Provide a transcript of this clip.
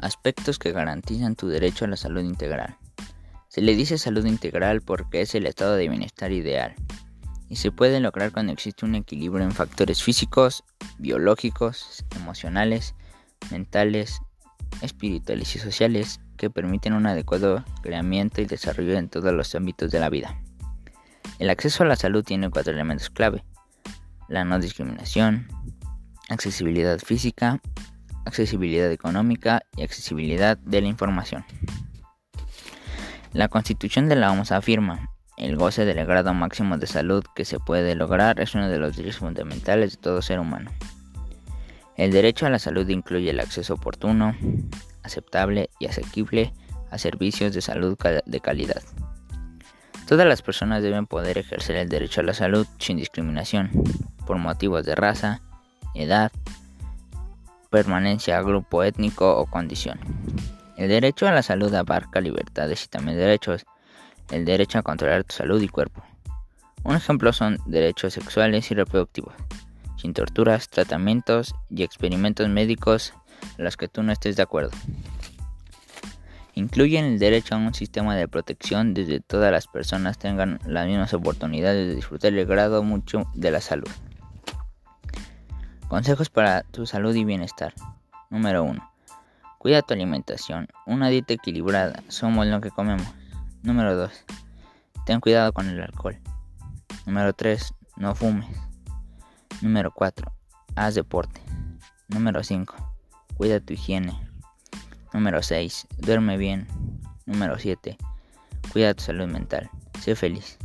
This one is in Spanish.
Aspectos que garantizan tu derecho a la salud integral. Se le dice salud integral porque es el estado de bienestar ideal y se puede lograr cuando existe un equilibrio en factores físicos, biológicos, emocionales, mentales, espirituales y sociales que permiten un adecuado creamiento y desarrollo en todos los ámbitos de la vida. El acceso a la salud tiene cuatro elementos clave. La no discriminación, accesibilidad física, accesibilidad económica y accesibilidad de la información. La Constitución de la OMS afirma, el goce del grado máximo de salud que se puede lograr es uno de los derechos fundamentales de todo ser humano. El derecho a la salud incluye el acceso oportuno, aceptable y asequible a servicios de salud de calidad. Todas las personas deben poder ejercer el derecho a la salud sin discriminación, por motivos de raza, edad, permanencia, grupo étnico o condición. El derecho a la salud abarca libertades y también derechos. El derecho a controlar tu salud y cuerpo. Un ejemplo son derechos sexuales y reproductivos, sin torturas, tratamientos y experimentos médicos a los que tú no estés de acuerdo. Incluyen el derecho a un sistema de protección desde todas las personas tengan las mismas oportunidades de disfrutar el grado mucho de la salud. Consejos para tu salud y bienestar. Número 1. Cuida tu alimentación. Una dieta equilibrada. Somos lo que comemos. Número 2. Ten cuidado con el alcohol. Número 3. No fumes. Número 4. Haz deporte. Número 5. Cuida tu higiene. Número 6. Duerme bien. Número 7. Cuida tu salud mental. Sé feliz.